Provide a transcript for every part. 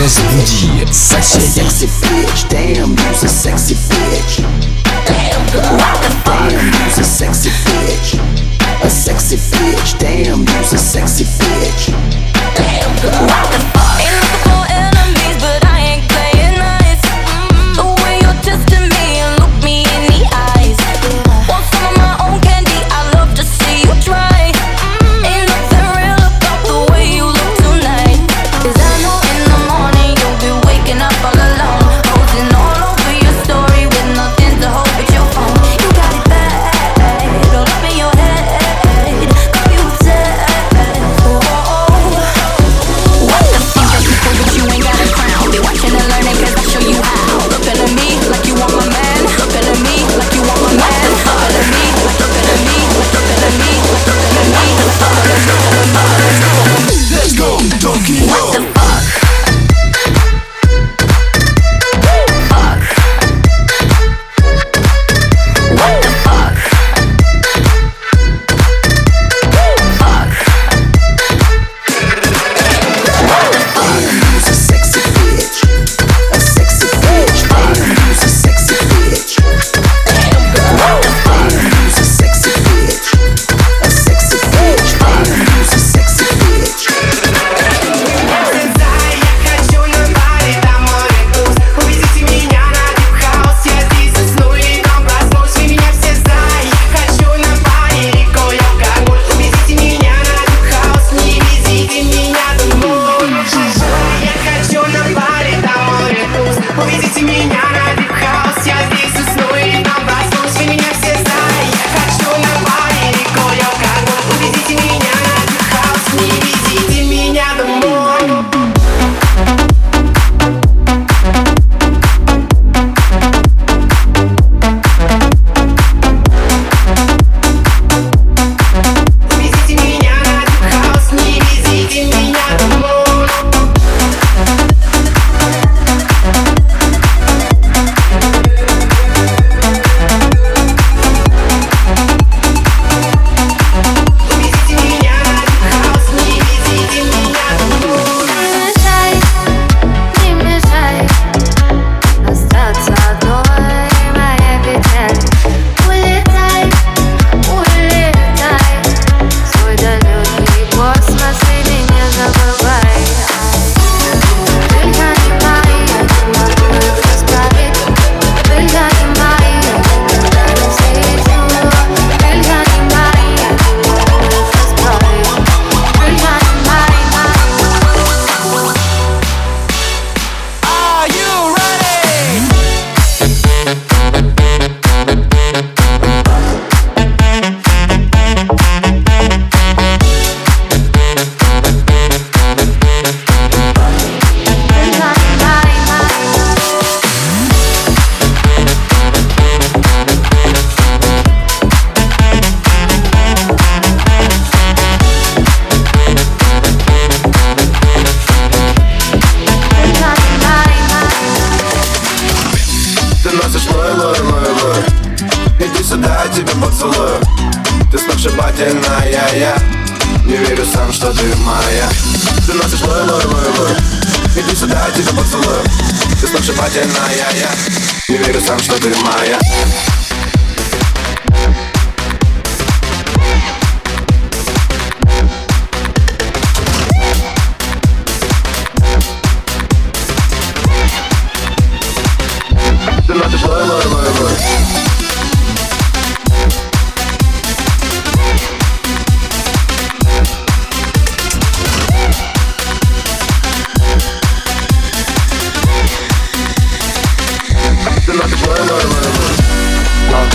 Laisse sexy. Sexy bitch, damn, you's a sexy bitch. Damn, girl, what the fuck? Damn, you's a sexy bitch. A sexy bitch, damn, you's a sexy bitch. верю сам, что ты моя. Ты носишь лой, лой, лой, лой Иди сюда, я тебя поцелую. Ты сногсшибательная я. Не верю сам, что ты моя.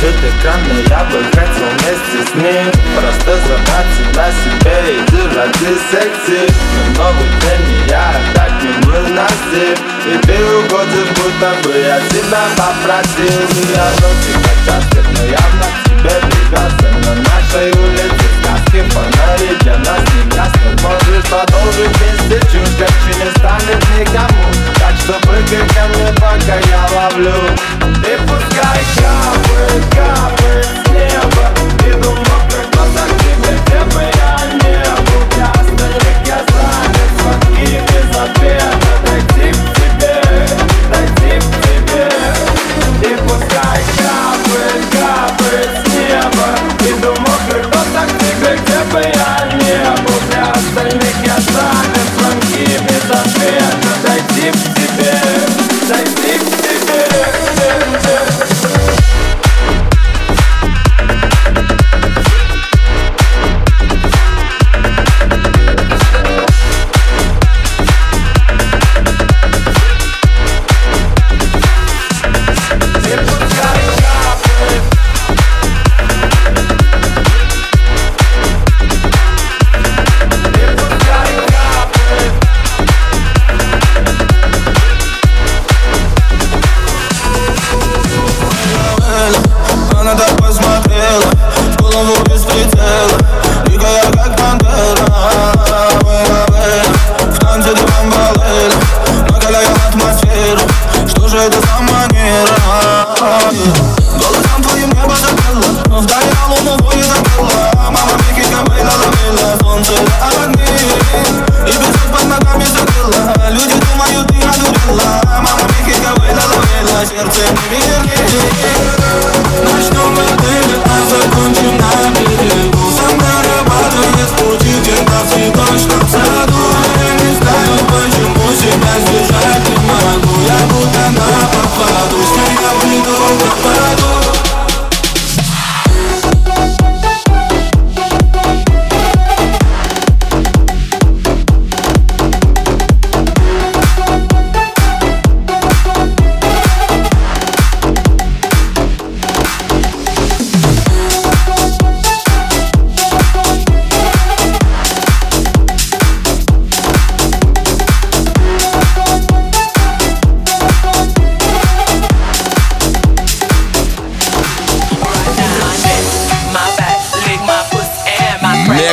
насчет экрана Я бы хотел вместе с ним Просто забрать себя себе Иди ради секси Но новый день я так не выносил И ты угодишь, будто бы я тебя попросил. Я вроде как но явно к тебе прикасаю На нашей улице краски Фонари для нас не ясно Можешь продолжить вместе Чуждяк не станет никому. Так что прыгай ко мне, пока я ловлю. И пускай капы, капы.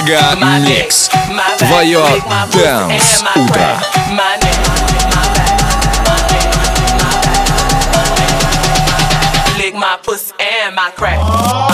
Мега Микс. Твое Дэнс Утро. My pussy and my crack.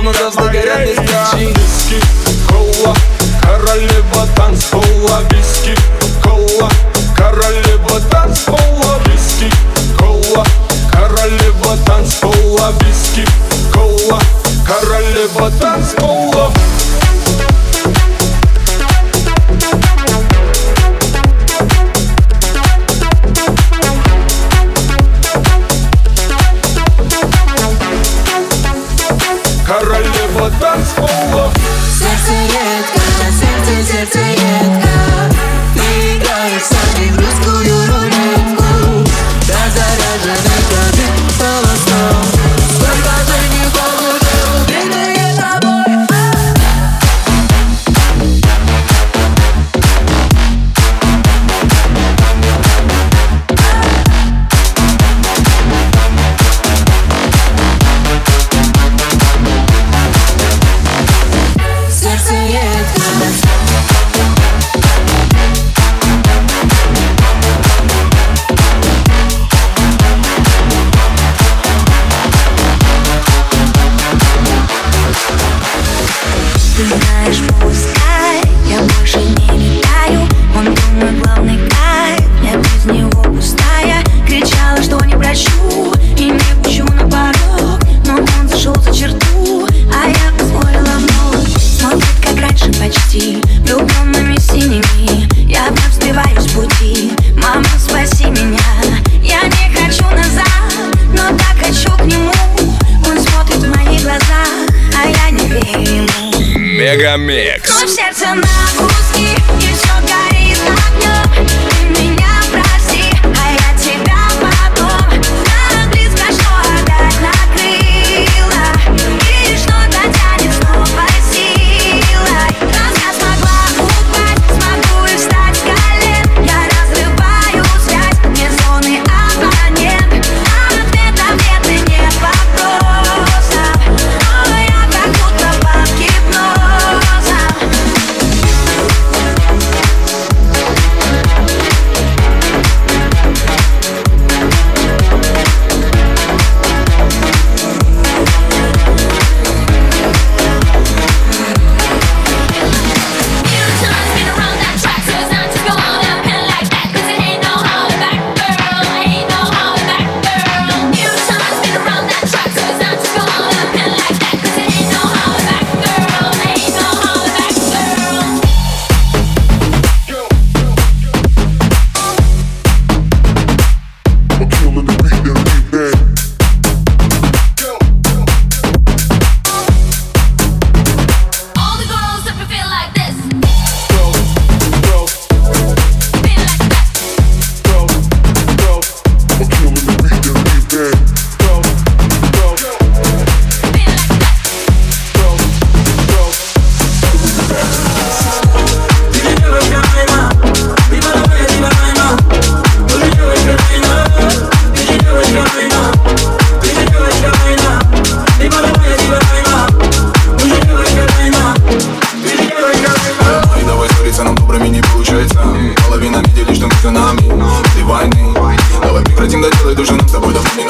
словно звезды горят без королева танцпола mais música. Войны Давай прекратим доделай душу над тобой давно не